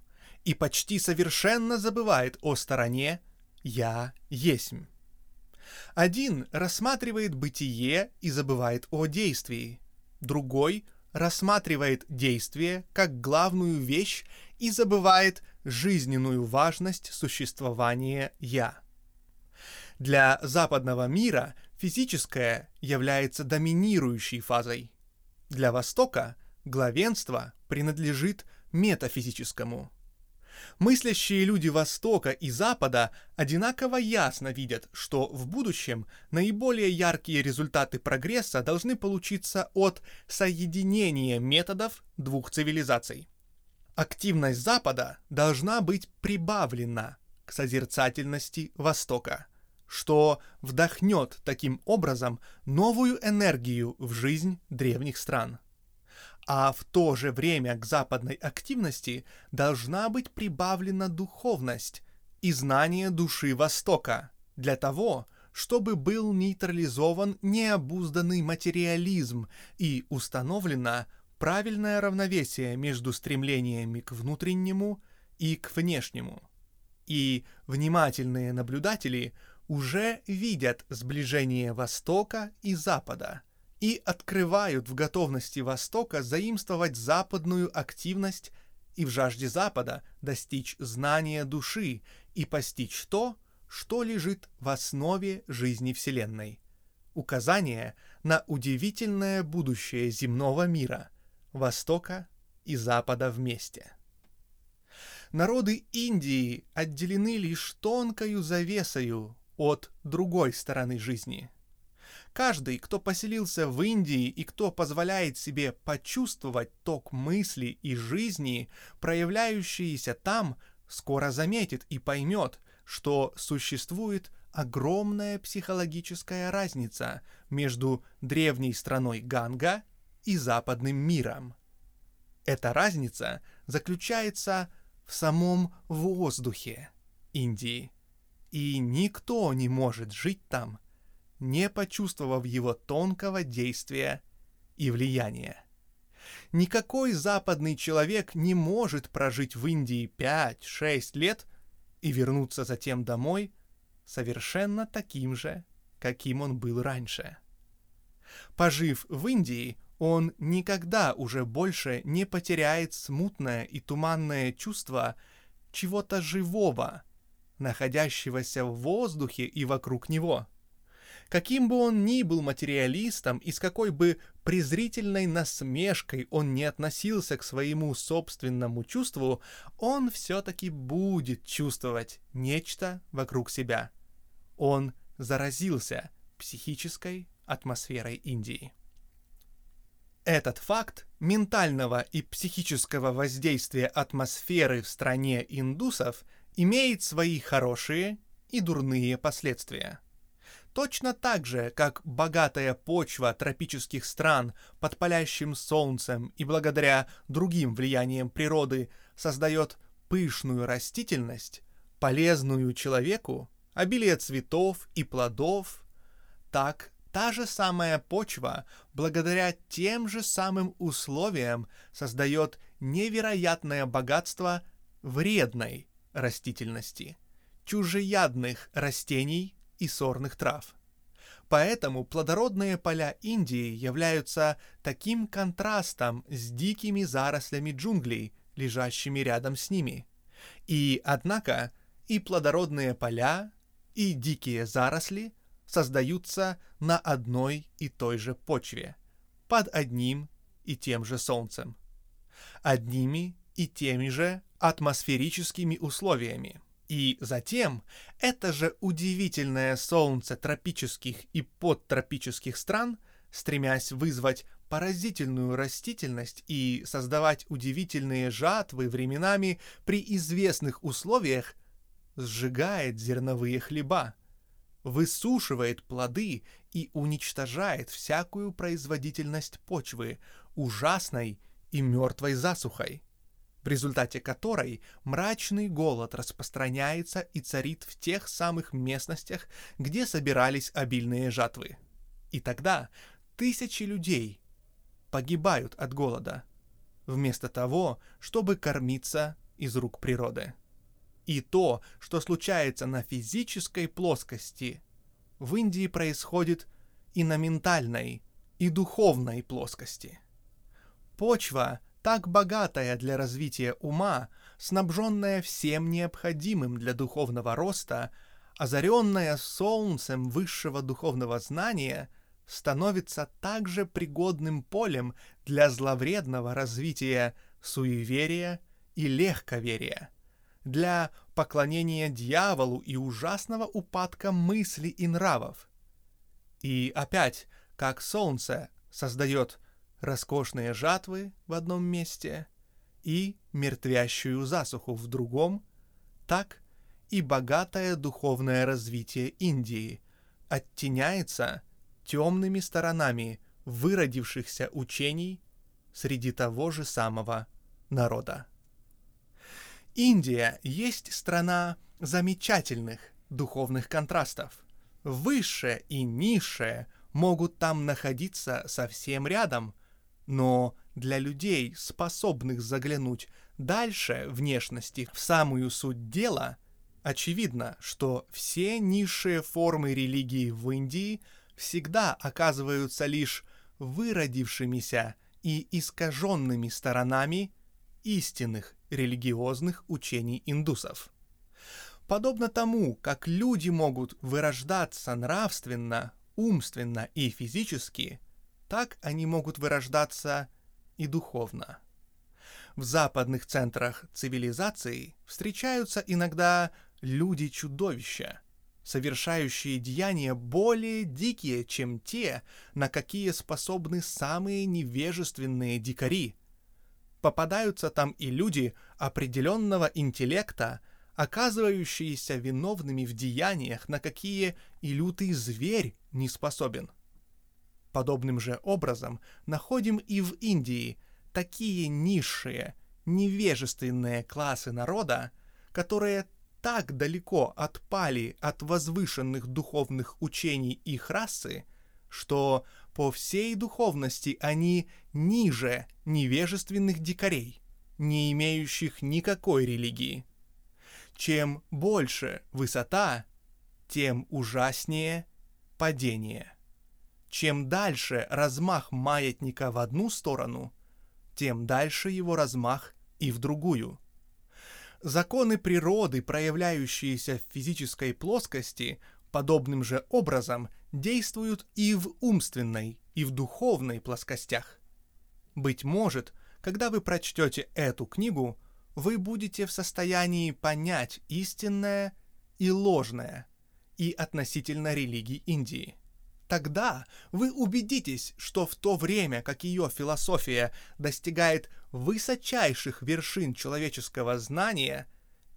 и почти совершенно забывает о стороне «я есмь». Один рассматривает бытие и забывает о действии, другой рассматривает действие как главную вещь и забывает жизненную важность существования «я». Для западного мира физическое является доминирующей фазой. Для Востока главенство принадлежит метафизическому – Мыслящие люди Востока и Запада одинаково ясно видят, что в будущем наиболее яркие результаты прогресса должны получиться от соединения методов двух цивилизаций. Активность Запада должна быть прибавлена к созерцательности Востока, что вдохнет таким образом новую энергию в жизнь древних стран – а в то же время к западной активности должна быть прибавлена духовность и знание души Востока для того, чтобы был нейтрализован необузданный материализм и установлено правильное равновесие между стремлениями к внутреннему и к внешнему. И внимательные наблюдатели уже видят сближение Востока и Запада – и открывают в готовности Востока заимствовать западную активность и в жажде Запада достичь знания души и постичь то, что лежит в основе жизни Вселенной. Указание на удивительное будущее земного мира, Востока и Запада вместе. Народы Индии отделены лишь тонкою завесою от другой стороны жизни – Каждый, кто поселился в Индии и кто позволяет себе почувствовать ток мысли и жизни, проявляющиеся там, скоро заметит и поймет, что существует огромная психологическая разница между древней страной Ганга и западным миром. Эта разница заключается в самом воздухе Индии. И никто не может жить там, не почувствовав его тонкого действия и влияния. Никакой западный человек не может прожить в Индии 5-6 лет и вернуться затем домой совершенно таким же, каким он был раньше. Пожив в Индии, он никогда уже больше не потеряет смутное и туманное чувство чего-то живого, находящегося в воздухе и вокруг него. Каким бы он ни был материалистом и с какой бы презрительной насмешкой он не относился к своему собственному чувству, он все-таки будет чувствовать нечто вокруг себя. Он заразился психической атмосферой Индии. Этот факт ментального и психического воздействия атмосферы в стране индусов имеет свои хорошие и дурные последствия. Точно так же, как богатая почва тропических стран под палящим солнцем и благодаря другим влияниям природы создает пышную растительность, полезную человеку, обилие цветов и плодов, так та же самая почва, благодаря тем же самым условиям, создает невероятное богатство вредной растительности, чужеядных растений и сорных трав. Поэтому плодородные поля Индии являются таким контрастом с дикими зарослями джунглей, лежащими рядом с ними. И, однако, и плодородные поля, и дикие заросли – создаются на одной и той же почве, под одним и тем же солнцем, одними и теми же атмосферическими условиями. И затем это же удивительное солнце тропических и подтропических стран, стремясь вызвать поразительную растительность и создавать удивительные жатвы временами при известных условиях, сжигает зерновые хлеба – высушивает плоды и уничтожает всякую производительность почвы ужасной и мертвой засухой, в результате которой мрачный голод распространяется и царит в тех самых местностях, где собирались обильные жатвы. И тогда тысячи людей погибают от голода, вместо того, чтобы кормиться из рук природы и то, что случается на физической плоскости, в Индии происходит и на ментальной, и духовной плоскости. Почва, так богатая для развития ума, снабженная всем необходимым для духовного роста, озаренная солнцем высшего духовного знания, становится также пригодным полем для зловредного развития суеверия и легковерия – для поклонения дьяволу и ужасного упадка мыслей и нравов. И опять, как солнце создает роскошные жатвы в одном месте и мертвящую засуху в другом, так и богатое духовное развитие Индии оттеняется темными сторонами выродившихся учений среди того же самого народа. Индия есть страна замечательных духовных контрастов. Высшее и низшее могут там находиться совсем рядом, но для людей, способных заглянуть дальше внешности в самую суть дела, очевидно, что все низшие формы религии в Индии всегда оказываются лишь выродившимися и искаженными сторонами истинных религиозных учений индусов. Подобно тому, как люди могут вырождаться нравственно, умственно и физически, так они могут вырождаться и духовно. В западных центрах цивилизации встречаются иногда люди-чудовища, совершающие деяния более дикие, чем те, на какие способны самые невежественные дикари – попадаются там и люди определенного интеллекта, оказывающиеся виновными в деяниях, на какие и лютый зверь не способен. Подобным же образом находим и в Индии такие низшие, невежественные классы народа, которые так далеко отпали от возвышенных духовных учений их расы, что по всей духовности они ниже невежественных дикарей, не имеющих никакой религии. Чем больше высота, тем ужаснее падение. Чем дальше размах маятника в одну сторону, тем дальше его размах и в другую. Законы природы, проявляющиеся в физической плоскости, подобным же образом действуют и в умственной, и в духовной плоскостях. Быть может, когда вы прочтете эту книгу, вы будете в состоянии понять истинное и ложное и относительно религий Индии. Тогда вы убедитесь, что в то время, как ее философия достигает высочайших вершин человеческого знания,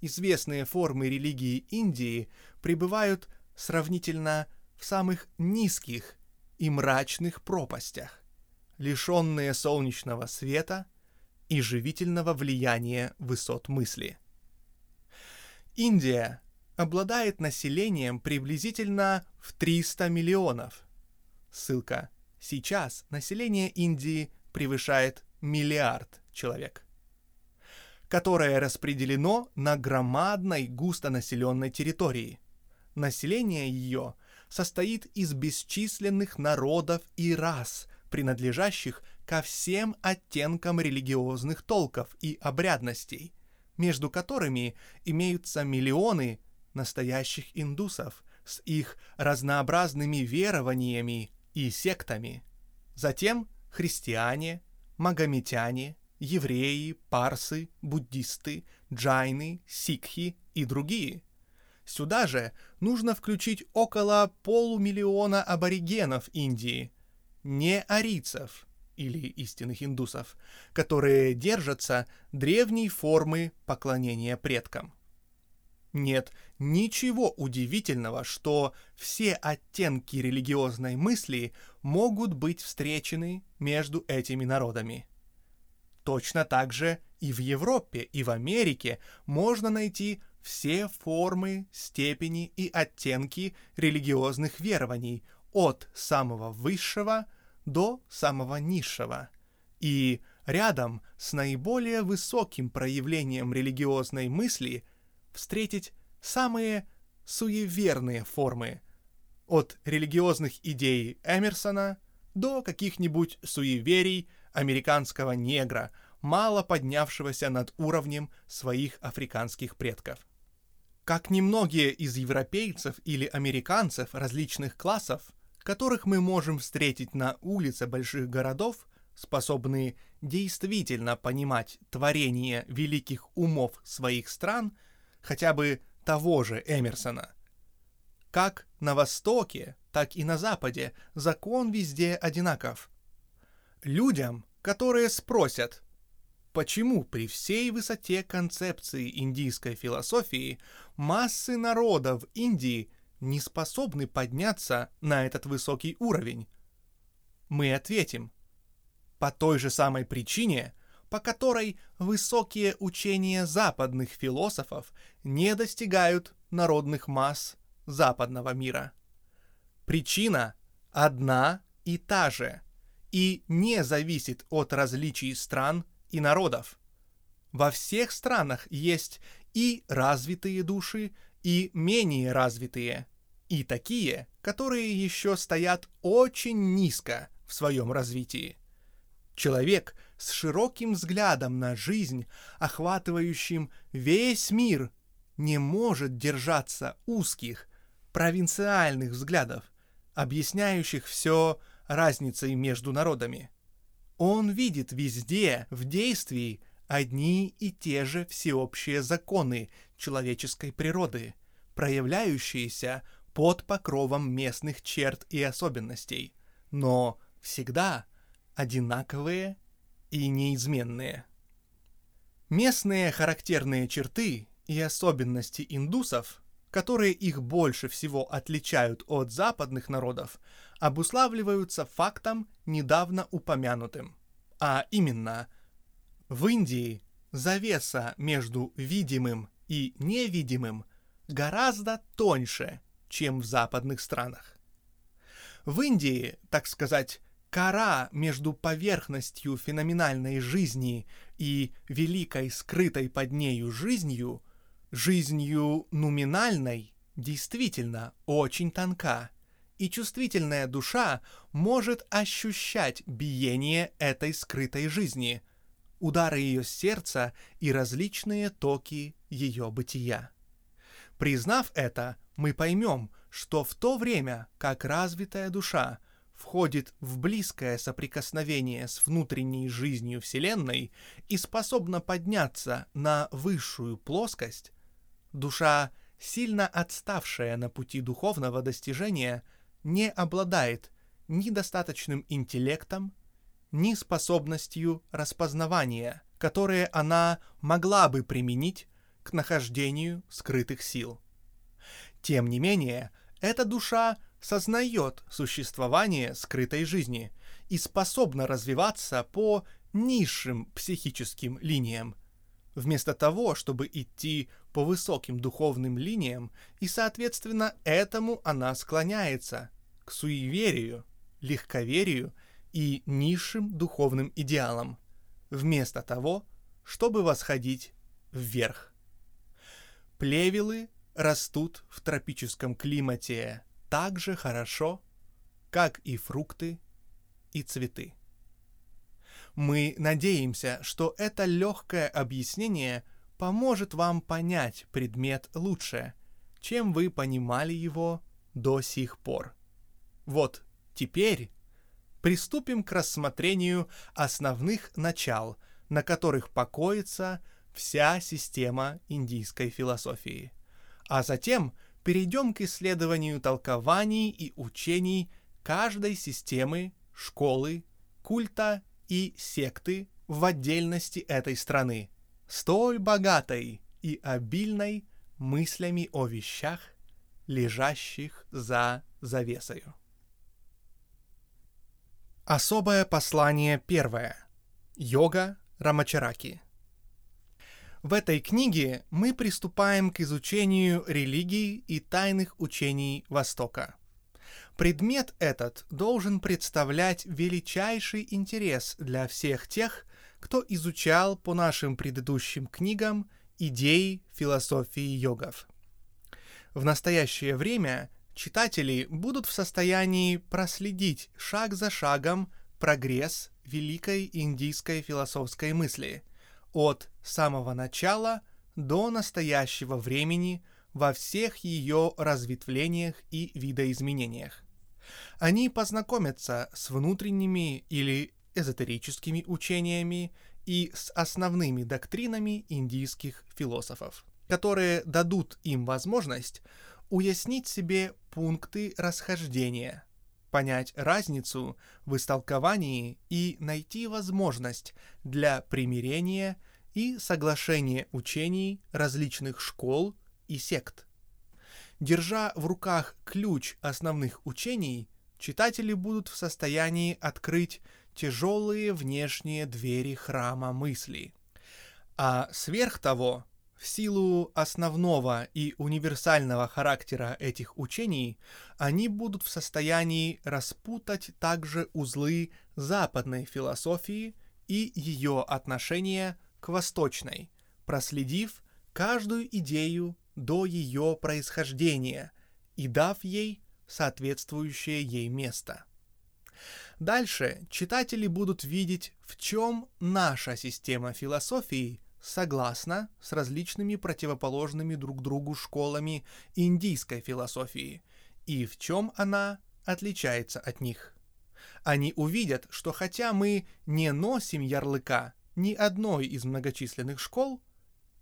известные формы религии Индии пребывают сравнительно в самых низких и мрачных пропастях, лишенные солнечного света и живительного влияния высот мысли. Индия обладает населением приблизительно в 300 миллионов. Ссылка. Сейчас население Индии превышает миллиард человек которое распределено на громадной густонаселенной территории. Население ее состоит из бесчисленных народов и рас, принадлежащих ко всем оттенкам религиозных толков и обрядностей, между которыми имеются миллионы настоящих индусов с их разнообразными верованиями и сектами. Затем христиане, магометяне, евреи, парсы, буддисты, джайны, сикхи и другие. Сюда же нужно включить около полумиллиона аборигенов Индии, не арийцев или истинных индусов, которые держатся древней формы поклонения предкам. Нет ничего удивительного, что все оттенки религиозной мысли могут быть встречены между этими народами. Точно так же и в Европе, и в Америке можно найти все формы, степени и оттенки религиозных верований от самого высшего до самого низшего. И рядом с наиболее высоким проявлением религиозной мысли встретить самые суеверные формы, от религиозных идей Эмерсона до каких-нибудь суеверий американского негра, мало поднявшегося над уровнем своих африканских предков. Как немногие из европейцев или американцев различных классов, которых мы можем встретить на улице больших городов, способные действительно понимать творение великих умов своих стран, хотя бы того же Эмерсона. Как на Востоке, так и на Западе закон везде одинаков. Людям, которые спросят, почему при всей высоте концепции индийской философии массы народов Индии не способны подняться на этот высокий уровень? Мы ответим, по той же самой причине, по которой высокие учения западных философов не достигают народных масс западного мира. Причина одна и та же – и не зависит от различий стран и народов. Во всех странах есть и развитые души, и менее развитые, и такие, которые еще стоят очень низко в своем развитии. Человек с широким взглядом на жизнь, охватывающим весь мир, не может держаться узких, провинциальных взглядов, объясняющих все разницей между народами. Он видит везде, в действии, одни и те же всеобщие законы человеческой природы, проявляющиеся под покровом местных черт и особенностей, но всегда одинаковые и неизменные. Местные характерные черты и особенности индусов, которые их больше всего отличают от западных народов, обуславливаются фактом, недавно упомянутым, а именно В Индии завеса между видимым и невидимым гораздо тоньше, чем в западных странах. В Индии, так сказать, кора между поверхностью феноменальной жизни и великой скрытой под нею жизнью, жизнью нуминальной, действительно очень тонка, и чувствительная душа может ощущать биение этой скрытой жизни, удары ее сердца и различные токи ее бытия. Признав это, мы поймем, что в то время, как развитая душа входит в близкое соприкосновение с внутренней жизнью Вселенной и способна подняться на высшую плоскость, душа, сильно отставшая на пути духовного достижения, не обладает ни достаточным интеллектом, ни способностью распознавания, которые она могла бы применить к нахождению скрытых сил. Тем не менее, эта душа сознает существование скрытой жизни и способна развиваться по низшим психическим линиям, вместо того, чтобы идти по высоким духовным линиям, и, соответственно, этому она склоняется, к суеверию, легковерию и низшим духовным идеалам, вместо того, чтобы восходить вверх. Плевелы растут в тропическом климате так же хорошо, как и фрукты и цветы. Мы надеемся, что это легкое объяснение поможет вам понять предмет лучше, чем вы понимали его до сих пор. Вот теперь приступим к рассмотрению основных начал, на которых покоится вся система индийской философии. А затем перейдем к исследованию толкований и учений каждой системы, школы, культа и секты в отдельности этой страны, столь богатой и обильной мыслями о вещах, лежащих за завесою. Особое послание первое. Йога Рамачараки. В этой книге мы приступаем к изучению религии и тайных учений Востока. Предмет этот должен представлять величайший интерес для всех тех, кто изучал по нашим предыдущим книгам идеи философии йогов. В настоящее время читатели будут в состоянии проследить шаг за шагом прогресс великой индийской философской мысли от самого начала до настоящего времени во всех ее разветвлениях и видоизменениях. Они познакомятся с внутренними или эзотерическими учениями и с основными доктринами индийских философов, которые дадут им возможность уяснить себе пункты расхождения, понять разницу в истолковании и найти возможность для примирения и соглашения учений различных школ и сект. Держа в руках ключ основных учений, читатели будут в состоянии открыть тяжелые внешние двери храма мысли. А сверх того, в силу основного и универсального характера этих учений, они будут в состоянии распутать также узлы западной философии и ее отношения к восточной, проследив каждую идею до ее происхождения и дав ей соответствующее ей место. Дальше читатели будут видеть, в чем наша система философии – согласна с различными противоположными друг другу школами индийской философии и в чем она отличается от них. Они увидят, что хотя мы не носим ярлыка ни одной из многочисленных школ,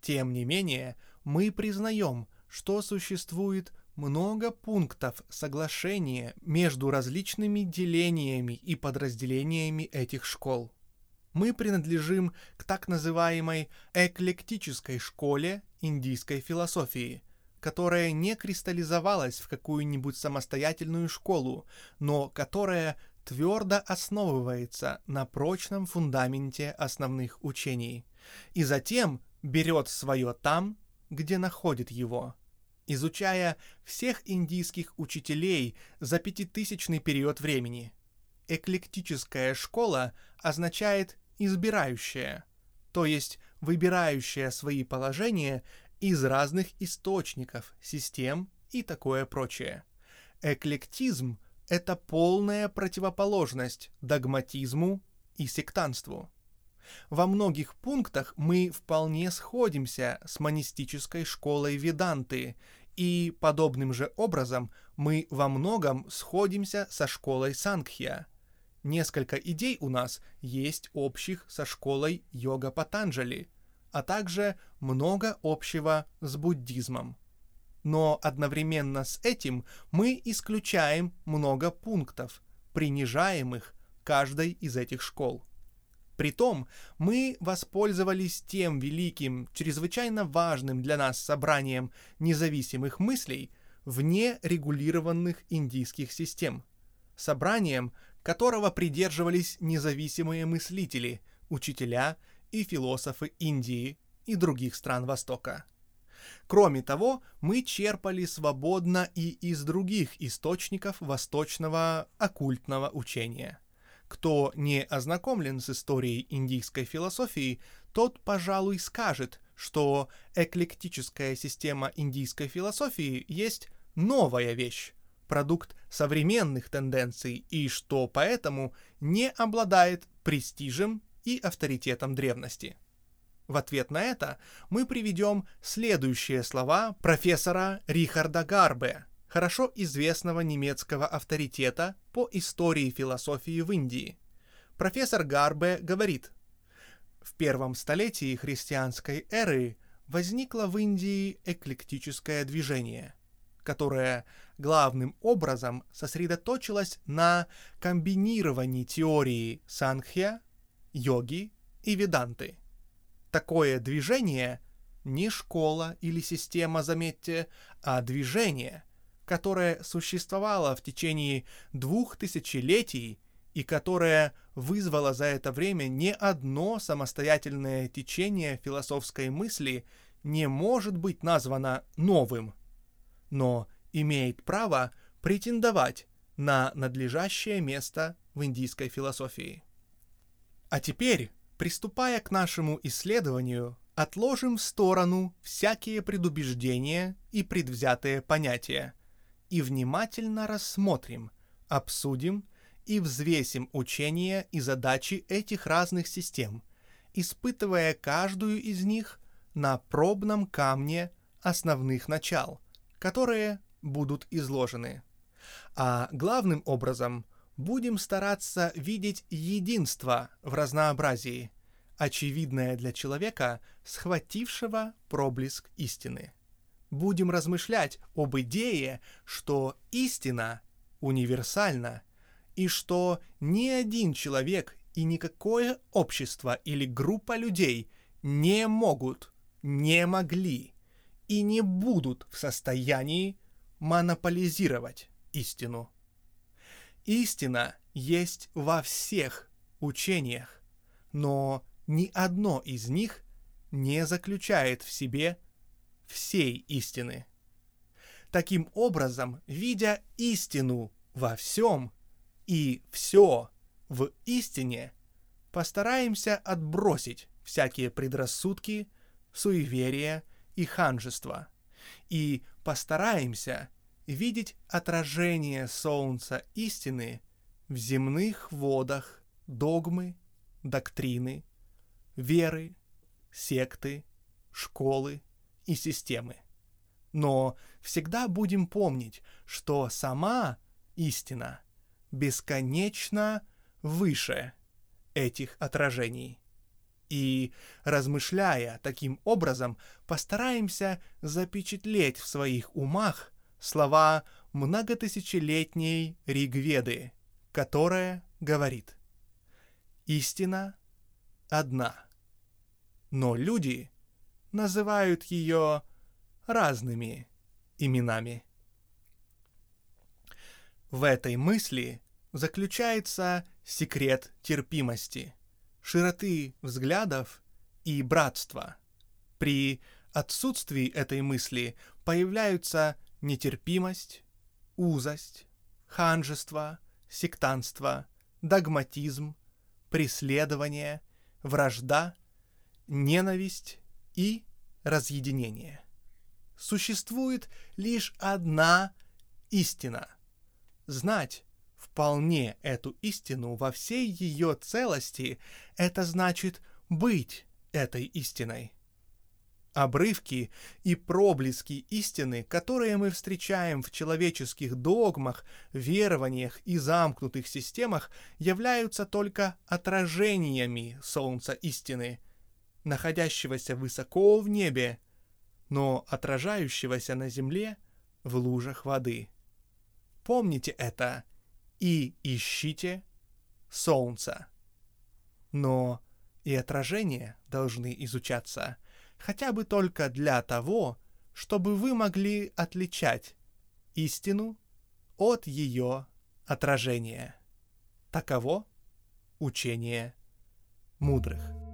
тем не менее мы признаем, что существует много пунктов соглашения между различными делениями и подразделениями этих школ – мы принадлежим к так называемой эклектической школе индийской философии, которая не кристаллизовалась в какую-нибудь самостоятельную школу, но которая твердо основывается на прочном фундаменте основных учений и затем берет свое там, где находит его. Изучая всех индийских учителей за пятитысячный период времени, эклектическая школа означает «избирающая», то есть выбирающая свои положения из разных источников, систем и такое прочее. Эклектизм — это полная противоположность догматизму и сектанству. Во многих пунктах мы вполне сходимся с монистической школой Веданты, и подобным же образом мы во многом сходимся со школой Сангхья. Несколько идей у нас есть общих со школой йога Патанджали, а также много общего с буддизмом но одновременно с этим мы исключаем много пунктов, принижаемых каждой из этих школ. Притом мы воспользовались тем великим, чрезвычайно важным для нас собранием независимых мыслей вне регулированных индийских систем, собранием, которого придерживались независимые мыслители, учителя и философы Индии и других стран Востока. Кроме того, мы черпали свободно и из других источников восточного оккультного учения. Кто не ознакомлен с историей индийской философии, тот, пожалуй, скажет, что эклектическая система индийской философии есть новая вещь, продукт современных тенденций и что поэтому не обладает престижем и авторитетом древности. В ответ на это мы приведем следующие слова профессора Рихарда Гарбе, хорошо известного немецкого авторитета по истории философии в Индии. Профессор Гарбе говорит, в первом столетии христианской эры возникло в Индии эклектическое движение, которое главным образом сосредоточилось на комбинировании теории Санхья, йоги и веданты – такое движение не школа или система, заметьте, а движение, которое существовало в течение двух тысячелетий и которое вызвало за это время не одно самостоятельное течение философской мысли, не может быть названо новым, но имеет право претендовать на надлежащее место в индийской философии. А теперь Приступая к нашему исследованию, отложим в сторону всякие предубеждения и предвзятые понятия и внимательно рассмотрим, обсудим и взвесим учения и задачи этих разных систем, испытывая каждую из них на пробном камне основных начал, которые будут изложены. А главным образом – будем стараться видеть единство в разнообразии, очевидное для человека, схватившего проблеск истины. Будем размышлять об идее, что истина универсальна, и что ни один человек и никакое общество или группа людей не могут, не могли и не будут в состоянии монополизировать истину. Истина есть во всех учениях, но ни одно из них не заключает в себе всей истины. Таким образом, видя истину во всем и все в истине, постараемся отбросить всякие предрассудки, суеверия и ханжество, и постараемся видеть отражение солнца истины в земных водах догмы, доктрины, веры, секты, школы и системы. Но всегда будем помнить, что сама истина бесконечно выше этих отражений. И, размышляя таким образом, постараемся запечатлеть в своих умах слова многотысячелетней Ригведы, которая говорит «Истина одна». Но люди называют ее разными именами. В этой мысли заключается секрет терпимости, широты взглядов и братства. При отсутствии этой мысли появляются нетерпимость, узость, ханжество, сектанство, догматизм, преследование, вражда, ненависть и разъединение. Существует лишь одна истина. Знать вполне эту истину во всей ее целости — это значит быть этой истиной. Обрывки и проблески истины, которые мы встречаем в человеческих догмах, верованиях и замкнутых системах, являются только отражениями Солнца истины, находящегося высоко в небе, но отражающегося на земле в лужах воды. Помните это и ищите Солнца. Но и отражения должны изучаться – хотя бы только для того, чтобы вы могли отличать истину от ее отражения. Таково учение мудрых.